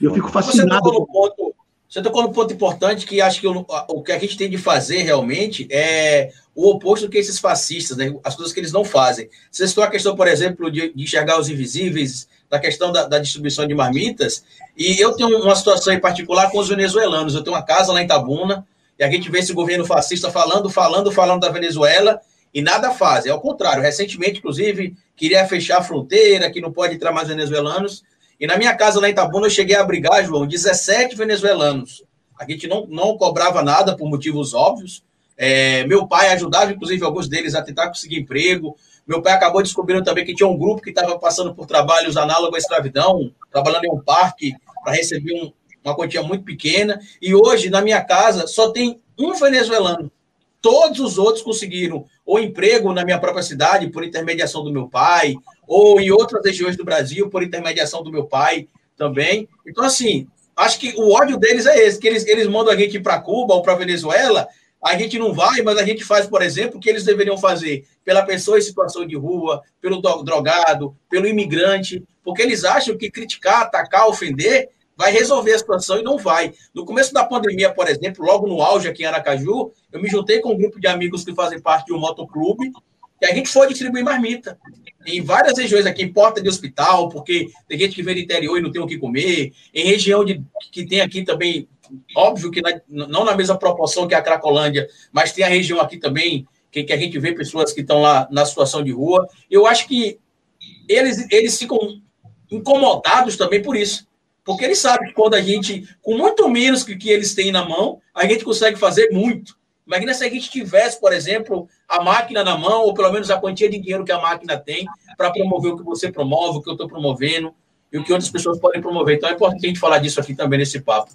Eu fico fascinado. Você tocou no ponto, você tocou no ponto importante que acho que o, o que a gente tem de fazer realmente é o oposto do que esses fascistas, né? as coisas que eles não fazem. Você citou a questão, por exemplo, de, de enxergar os invisíveis, da questão da, da, distribuição de marmitas, e eu tenho uma situação em particular com os venezuelanos. Eu tenho uma casa lá em Tabuna, e a gente vê esse governo fascista falando, falando, falando da Venezuela, e nada fazem. Ao contrário, recentemente, inclusive, queria fechar a fronteira, que não pode entrar mais venezuelanos. E na minha casa lá em Tabuna, eu cheguei a abrigar, João, 17 venezuelanos. A gente não, não cobrava nada por motivos óbvios. É, meu pai ajudava, inclusive, alguns deles a tentar conseguir emprego. Meu pai acabou descobrindo também que tinha um grupo que estava passando por trabalhos análogos à escravidão, trabalhando em um parque para receber um, uma quantia muito pequena. E hoje, na minha casa, só tem um venezuelano. Todos os outros conseguiram ou emprego na minha própria cidade por intermediação do meu pai, ou em outras regiões do Brasil por intermediação do meu pai também. Então, assim, acho que o ódio deles é esse, que eles, eles mandam a gente para Cuba ou para Venezuela, a gente não vai, mas a gente faz, por exemplo, o que eles deveriam fazer pela pessoa em situação de rua, pelo drogado, pelo imigrante, porque eles acham que criticar, atacar, ofender vai resolver a situação e não vai. No começo da pandemia, por exemplo, logo no auge aqui em Aracaju, eu me juntei com um grupo de amigos que fazem parte de um motoclube e a gente foi distribuir marmita. Em várias regiões aqui, em porta de hospital, porque tem gente que vem do interior e não tem o que comer, em região de, que tem aqui também, óbvio que na, não na mesma proporção que a Cracolândia, mas tem a região aqui também que, que a gente vê pessoas que estão lá na situação de rua. Eu acho que eles, eles ficam incomodados também por isso. Porque eles sabem que quando a gente, com muito menos que, que eles têm na mão, a gente consegue fazer muito. Imagina se a gente tivesse, por exemplo, a máquina na mão, ou pelo menos a quantia de dinheiro que a máquina tem para promover o que você promove, o que eu estou promovendo e o que outras pessoas podem promover. Então é importante a gente falar disso aqui também nesse papo.